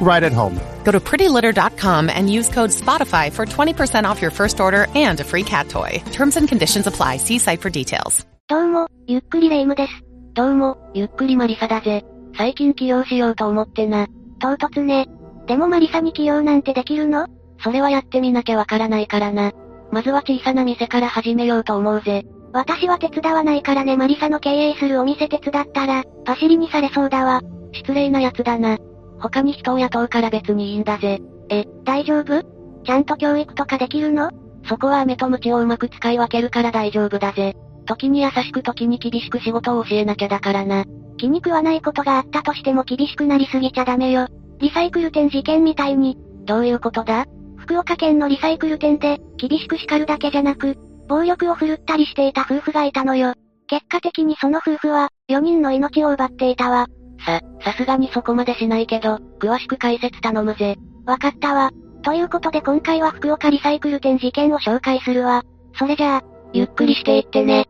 right at home. Go to prettylitter.com and use code SPOTIFY for 20% off your first order and a free cat toy. Terms and conditions apply. See site for details. どうも、ゆっくりレ夢ムです。どうも、ゆっくりマリサだぜ。最近起業しようと思ってな。唐突ね。でもマリサに起業なんてできるの？それはやってみなきゃわからないからな。まずは小さな店から始めようと思うぜ。私は手伝わないからねマリサの経営するお店手伝ったら、パシリにされそうだわ。失礼な奴だな。他に人を雇うから別にいいんだぜ。え、大丈夫？ちゃんと教育とかできるの？そこは飴と鞭をうまく使い分けるから大丈夫だぜ。時に優しく時に厳しく仕事を教えなきゃだからな。気に食わないことがあったとしても厳しくなりすぎちゃダメよ。リサイクル店事件みたいに。どういうことだ？福岡県のリサイクル店で、厳しく叱るだけじゃなく、暴力を振るったりしていた夫婦がいたのよ。結果的にその夫婦は、4人の命を奪っていたわ。さ、さすがにそこまでしないけど、詳しく解説頼むぜ。わかったわ。ということで今回は福岡リサイクル店事件を紹介するわ。それじゃあ、ゆっくりしていってね。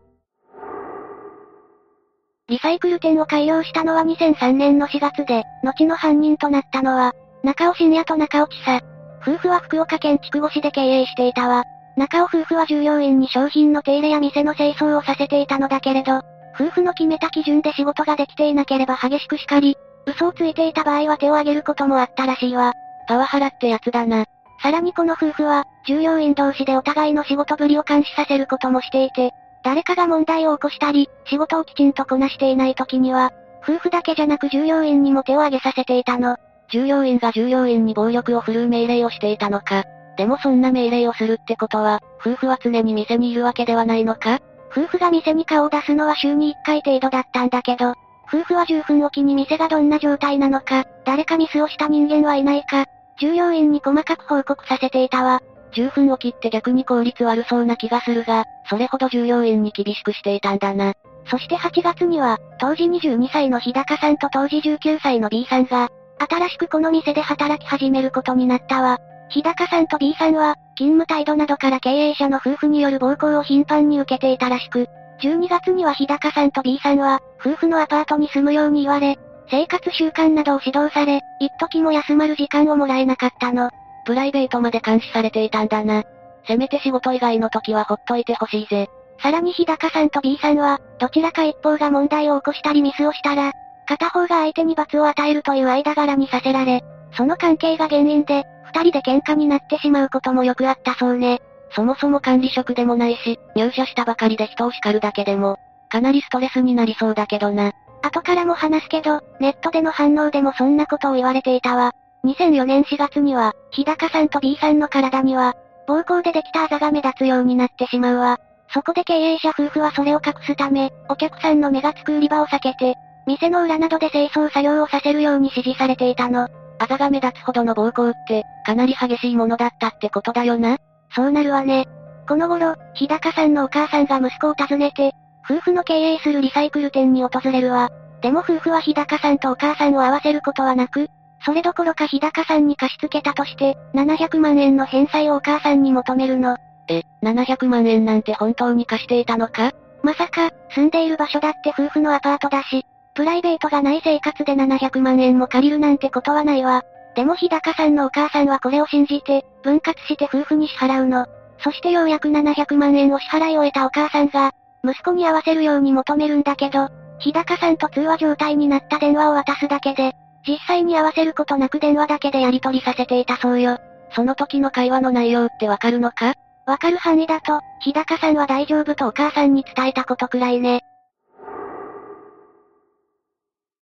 リサイクル店を開業したのは2003年の4月で、後の犯人となったのは、中尾信也と中尾千佐。夫婦は福岡県筑後市で経営していたわ。中尾夫婦は従業員に商品の手入れや店の清掃をさせていたのだけれど、夫婦の決めた基準で仕事ができていなければ激しく叱り、嘘をついていた場合は手を挙げることもあったらしいわ。パワハラってやつだな。さらにこの夫婦は、従業員同士でお互いの仕事ぶりを監視させることもしていて、誰かが問題を起こしたり、仕事をきちんとこなしていない時には、夫婦だけじゃなく従業員にも手を挙げさせていたの。従業員が従業員に暴力を振るう命令をしていたのか。でもそんな命令をするってことは、夫婦は常に店にいるわけではないのか？夫婦が店に顔を出すのは週に1回程度だったんだけど、夫婦は10分おきに店がどんな状態なのか、誰かミスをした人間はいないか、従業員に細かく報告させていたわ。10分おきって逆に効率悪そうな気がするが、それほど従業員に厳しくしていたんだな。そして8月には、当時22歳の日高さんと当時19歳の B さんが、新しくこの店で働き始めることになったわ。日高さんと B さんは、勤務態度などから経営者の夫婦による暴行を頻繁に受けていたらしく、12月には日高さんと B さんは、夫婦のアパートに住むように言われ、生活習慣などを指導され、一時も休まる時間をもらえなかったの。プライベートまで監視されていたんだな。せめて仕事以外の時はほっといてほしいぜ。さらに日高さんと B さんは、どちらか一方が問題を起こしたりミスをしたら、片方が相手に罰を与えるという間柄にさせられ、その関係が原因で、二人で喧嘩になってしまうこともよくあったそうね。そもそも管理職でもないし、入社したばかりで人を叱るだけでも、かなりストレスになりそうだけどな。後からも話すけど、ネットでの反応でもそんなことを言われていたわ。2004年4月には、日高さんと B さんの体には、暴行でできたあざが目立つようになってしまうわ。そこで経営者夫婦はそれを隠すため、お客さんの目がつく売り場を避けて、店の裏などで清掃作業をさせるように指示されていたの。あざが目立つほどの暴行って、かなり激しいものだったってことだよな。そうなるわね。この頃、日高さんのお母さんが息子を訪ねて、夫婦の経営するリサイクル店に訪れるわ。でも夫婦は日高さんとお母さんを会わせることはなく、それどころか日高さんに貸し付けたとして、700万円の返済をお母さんに求めるの。え、700万円なんて本当に貸していたのか？まさか、住んでいる場所だって夫婦のアパートだし、プライベートがない生活で700万円も借りるなんてことはないわ。でも日高さんのお母さんはこれを信じて、分割して夫婦に支払うの。そしてようやく700万円を支払い終えたお母さんが、息子に会わせるように求めるんだけど、日高さんと通話状態になった電話を渡すだけで、実際に会わせることなく電話だけでやり取りさせていたそうよ。その時の会話の内容ってわかるのか？わかる範囲だと、日高さんは大丈夫とお母さんに伝えたことくらいね。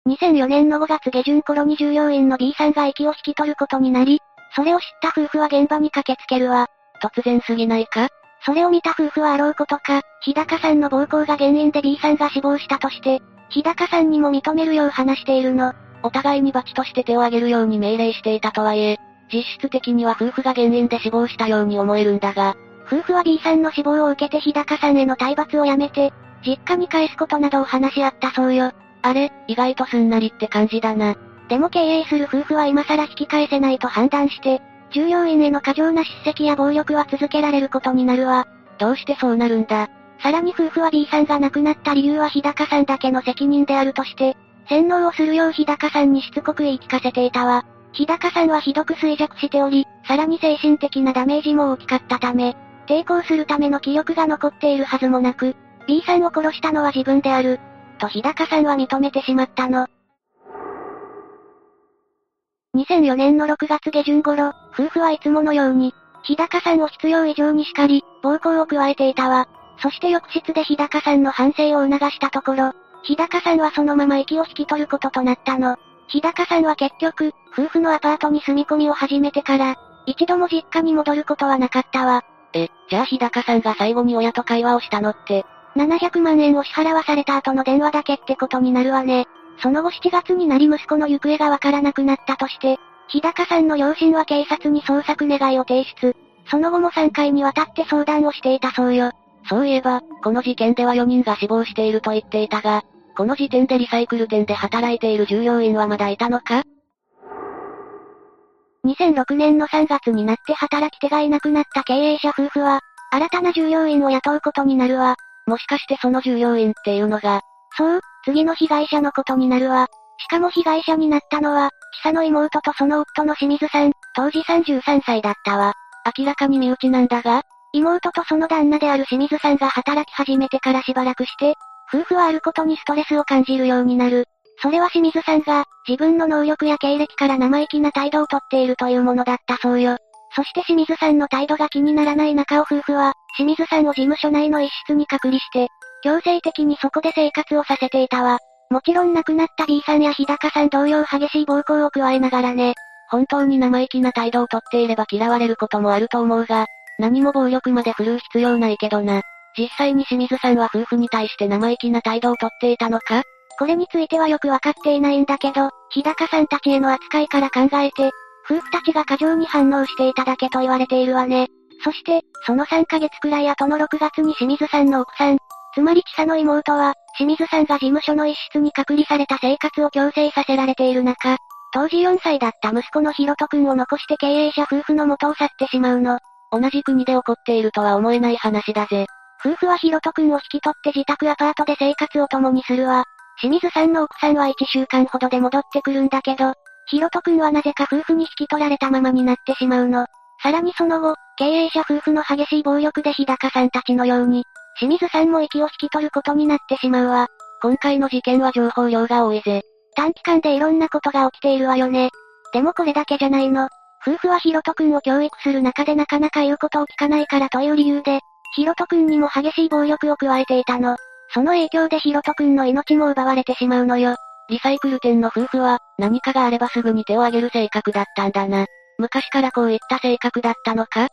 2004年の5月下旬頃に従業員の B さんが息を引き取ることになり、それを知った夫婦は現場に駆けつけるわ。突然すぎないか？それを見た夫婦はあろうことか、日高さんの暴行が原因で B さんが死亡したとして、日高さんにも認めるよう話しているの。お互いに罰として手を挙げるように命令していたとはいえ、実質的には夫婦が原因で死亡したように思えるんだが、夫婦は B さんの死亡を受けて日高さんへの体罰をやめて、実家に返すことなどを話し合ったそうよ。あれ、意外とすんなりって感じだな。でも経営する夫婦は今更引き返せないと判断して、従業員への過剰な叱責や暴力は続けられることになるわ。どうしてそうなるんださらに夫婦は B さんが亡くなった理由は日高さんだけの責任であるとして、洗脳をするよう日高さんにしつこく言い聞かせていたわ。日高さんはひどく衰弱しており、さらに精神的なダメージも大きかったため、抵抗するための気力が残っているはずもなく、B さんを殺したのは自分である、と日高さんは認めてしまったの。2004年の6月下旬頃、夫婦はいつものように、日高さんを必要以上に叱り、暴行を加えていたわ。そして翌日で日高さんの反省を促したところ、日高さんはそのまま息を引き取ることとなったの。日高さんは結局、夫婦のアパートに住み込みを始めてから、一度も実家に戻ることはなかったわ。え、じゃあ日高さんが最後に親と会話をしたのって、700万円を支払わされた後の電話だけってことになるわね。その後7月になり息子の行方がわからなくなったとして、日高さんの両親は警察に捜索願いを提出。その後も3回にわたって相談をしていたそうよ。そういえば、この事件では4人が死亡していると言っていたが、この時点でリサイクル店で働いている従業員はまだいたのか？2006年の3月になって働き手がいなくなった経営者夫婦は、新たな従業員を雇うことになるわ。もしかしてその従業員っていうのが、そう、次の被害者のことになるわ。しかも被害者になったのは、千佐の妹とその夫の清水さん、当時33歳だったわ。明らかに身内なんだが、妹とその旦那である清水さんが働き始めてからしばらくして、夫婦はあることにストレスを感じるようになる。それは清水さんが、自分の能力や経歴から生意気な態度をとっているというものだったそうよ。そして清水さんの態度が気にならない中尾夫婦は、清水さんを事務所内の一室に隔離して、強制的にそこで生活をさせていたわ。もちろん亡くなった B さんや日高さん同様激しい暴行を加えながらね。本当に生意気な態度をとっていれば嫌われることもあると思うが、何も暴力まで振るう必要ないけどな。実際に清水さんは夫婦に対して生意気な態度をとっていたのか？これについてはよくわかっていないんだけど、日高さんたちへの扱いから考えて、夫婦たちが過剰に反応していただけと言われているわね。そして、その3ヶ月くらい後の6月に清水さんの奥さん、つまり千佐の妹は、清水さんが事務所の一室に隔離された生活を強制させられている中、当時4歳だった息子のひろとくんを残して経営者夫婦の元を去ってしまうの。同じ国で起こっているとは思えない話だぜ。夫婦はひろとくんを引き取って自宅アパートで生活を共にするわ。清水さんの奥さんは1週間ほどで戻ってくるんだけど、ひろとくんはなぜか夫婦に引き取られたままになってしまうの。さらにその後、経営者夫婦の激しい暴力で日高さんたちのように、清水さんも息を引き取ることになってしまうわ。今回の事件は情報量が多いぜ。短期間でいろんなことが起きているわよね。でもこれだけじゃないの。夫婦はヒロト君を教育する中でなかなか言うことを聞かないからという理由で、ヒロト君にも激しい暴力を加えていたの。その影響でヒロト君の命も奪われてしまうのよ。リサイクル店の夫婦は、何かがあればすぐに手を挙げる性格だったんだな。昔からこういった性格だったのか？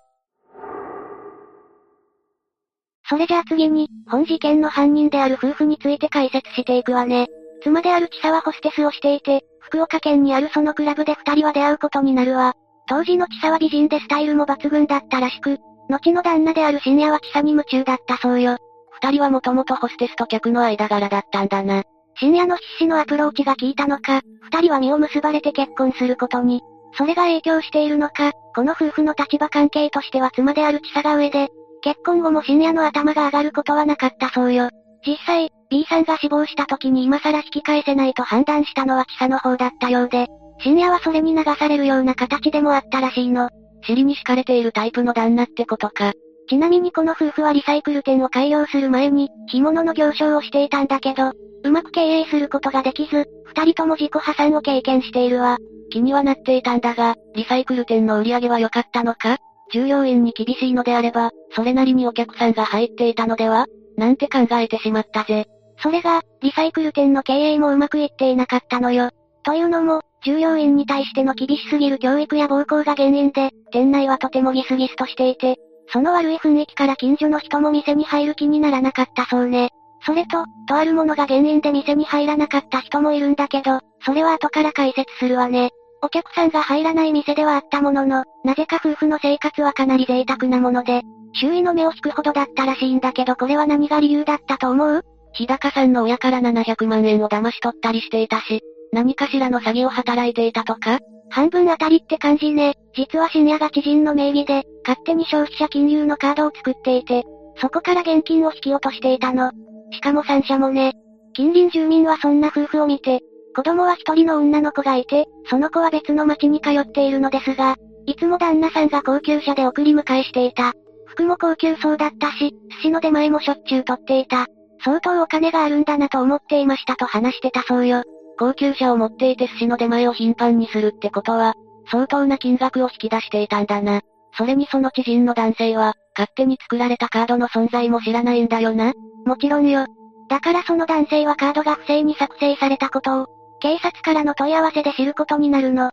それじゃあ次に、本事件の犯人である夫婦について解説していくわね。妻である千沢ホステスをしていて、福岡県にあるそのクラブで二人は出会うことになるわ。当時の千沢美人でスタイルも抜群だったらしく、後の旦那である深夜は千沢に夢中だったそうよ。二人はもともとホステスと客の間柄だったんだな。深夜の必死のアプローチが効いたのか、二人は身を結ばれて結婚することに。それが影響しているのか、この夫婦の立場関係としては妻である千佐が上で、結婚後も深夜の頭が上がることはなかったそうよ。実際、B さんが死亡した時に今更引き返せないと判断したのは千佐の方だったようで、深夜はそれに流されるような形でもあったらしいの。尻に敷かれているタイプの旦那ってことか。ちなみにこの夫婦はリサイクル店を開業する前に、干物の行商をしていたんだけど、うまく経営することができず、二人とも自己破産を経験しているわ。気にはなっていたんだが、リサイクル店の売り上げは良かったのか？従業員に厳しいのであれば、それなりにお客さんが入っていたのでは？なんて考えてしまったぜ。それが、リサイクル店の経営もうまくいっていなかったのよ。というのも、従業員に対しての厳しすぎる教育や暴行が原因で、店内はとてもギスギスとしていて、その悪い雰囲気から近所の人も店に入る気にならなかったそうね。それと、とあるものが原因で店に入らなかった人もいるんだけど、それは後から解説するわね。お客さんが入らない店ではあったものの、なぜか夫婦の生活はかなり贅沢なもので、周囲の目を引くほどだったらしいんだけどこれは何が理由だったと思う？日高さんの親から700万円を騙し取ったりしていたし、何かしらの詐欺を働いていたとか？半分当たりって感じね。実は深夜が知人の名義で、勝手に消費者金融のカードを作っていて、そこから現金を引き落としていたの。しかも3社もね。近隣住民はそんな夫婦を見て、子供は一人の女の子がいて、その子は別の町に通っているのですが、いつも旦那さんが高級車で送り迎えしていた。服も高級そうだったし、寿司の出前もしょっちゅう取っていた。相当お金があるんだなと思っていましたと話してたそうよ。高級車を持っていて寿司の出前を頻繁にするってことは、相当な金額を引き出していたんだな。それにその知人の男性は、勝手に作られたカードの存在も知らないんだよな。もちろんよ。だからその男性はカードが不正に作成されたことを、警察からの問い合わせで知ることになるの。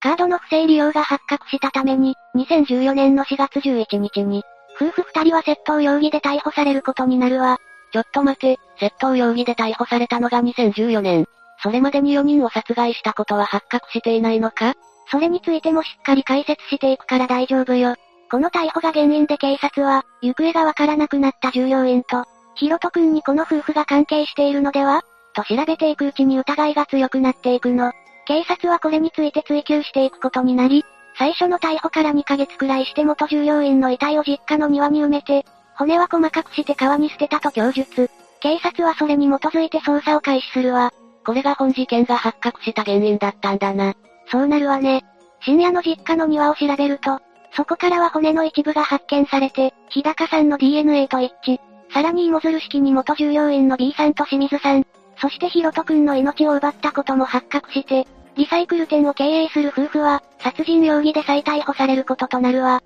カードの不正利用が発覚したために、2014年の4月11日に、夫婦二人は窃盗容疑で逮捕されることになるわ。ちょっと待て、窃盗容疑で逮捕されたのが2014年。それまでに4人を殺害したことは発覚していないのか？それについてもしっかり解説していくから大丈夫よ。この逮捕が原因で警察は、行方がわからなくなった従業員と、ヒロト君にこの夫婦が関係しているのでは？と調べていくうちに疑いが強くなっていくの。警察はこれについて追及していくことになり、最初の逮捕から2ヶ月くらいして元従業員の遺体を実家の庭に埋めて、骨は細かくして川に捨てたと供述。警察はそれに基づいて捜査を開始するわ。これが本事件が発覚した原因だったんだな。そうなるわね。深夜の実家の庭を調べると、そこからは骨の一部が発見されて、日高さんの DNA と一致。さらに芋づる式に元従業員の B さんと清水さん、そしてヒロト君の命を奪ったことも発覚して、リサイクル店を経営する夫婦は、殺人容疑で再逮捕されることとなるわ。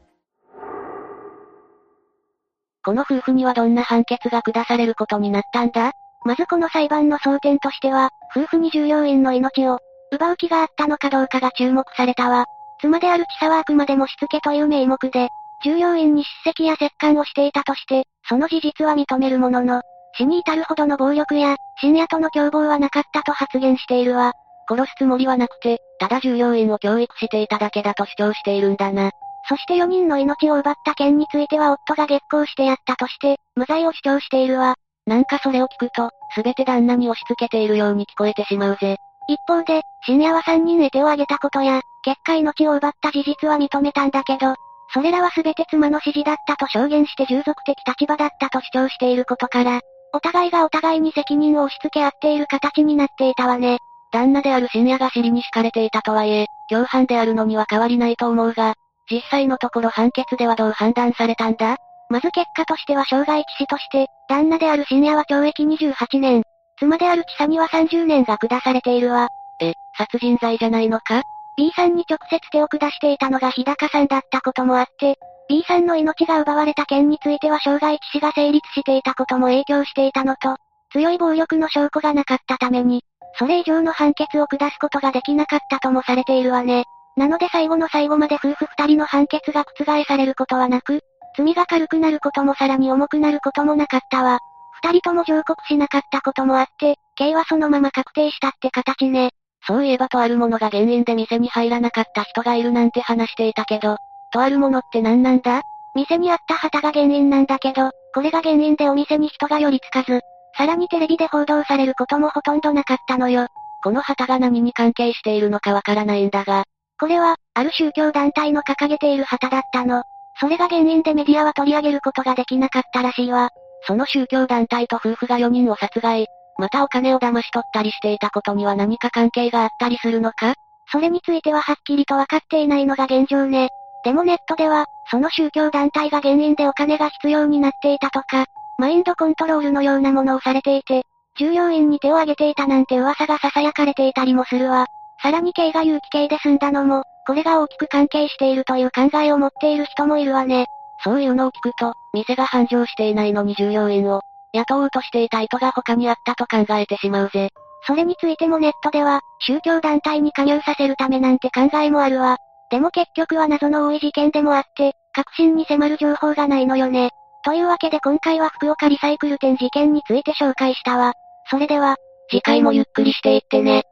この夫婦にはどんな判決が下されることになったんだ？まずこの裁判の争点としては、夫婦に従業員の命を奪う気があったのかどうかが注目されたわ。妻である千沢はあくまでもしつけという名目で、従業員に叱責や折檻をしていたとして、その事実は認めるものの、死に至るほどの暴力や、深夜との共謀はなかったと発言しているわ。殺すつもりはなくて、ただ従業員を教育していただけだと主張しているんだな。そして4人の命を奪った件については夫が激高してやったとして、無罪を主張しているわ。なんかそれを聞くと、すべて旦那に押し付けているように聞こえてしまうぜ。一方で、深夜は3人へ手を挙げたことや、結果命を奪った事実は認めたんだけど、それらは全て妻の指示だったと証言して従属的立場だったと主張していることから、お互いがお互いに責任を押し付け合っている形になっていたわね。旦那である深夜が尻に敷かれていたとはいえ、共犯であるのには変わりないと思うが、実際のところ判決ではどう判断されたんだ？まず結果としては傷害致死として、旦那である深夜は懲役28年、妻である千佐には30年が下されているわ。え、殺人罪じゃないのか ?B さんに直接手を下していたのが日高さんだったこともあって、B さんの命が奪われた件については傷害致死が成立していたことも影響していたのと、強い暴力の証拠がなかったために、それ以上の判決を下すことができなかったともされているわね。なので最後の最後まで夫婦二人の判決が覆されることはなく、罪が軽くなることもさらに重くなることもなかったわ。二人とも上告しなかったこともあって、刑はそのまま確定したって形ね。そういえばとあるものが原因で店に入らなかった人がいるなんて話していたけど、とあるものって何なんだ？店にあった旗が原因なんだけど、これが原因でお店に人が寄りつかず、さらにテレビで報道されることもほとんどなかったのよ。この旗が何に関係しているのかわからないんだが。これは、ある宗教団体の掲げている旗だったの。それが原因でメディアは取り上げることができなかったらしいわ。その宗教団体と夫婦が4人を殺害、またお金を騙し取ったりしていたことには何か関係があったりするのか？それについてははっきりとわかっていないのが現状ね。でもネットでは、その宗教団体が原因でお金が必要になっていたとか、マインドコントロールのようなものをされていて、従業員に手を挙げていたなんて噂が囁かれていたりもするわ。さらに刑が有期刑で済んだのも、これが大きく関係しているという考えを持っている人もいるわね。そういうのを聞くと、店が繁盛していないのに従業員を、雇おうとしていた意図が他にあったと考えてしまうぜ。それについてもネットでは、宗教団体に加入させるためなんて考えもあるわ。でも結局は謎の多い事件でもあって、確信に迫る情報がないのよね。というわけで今回は福岡リサイクル店事件について紹介したわ。それでは、次回もゆっくりしていってね。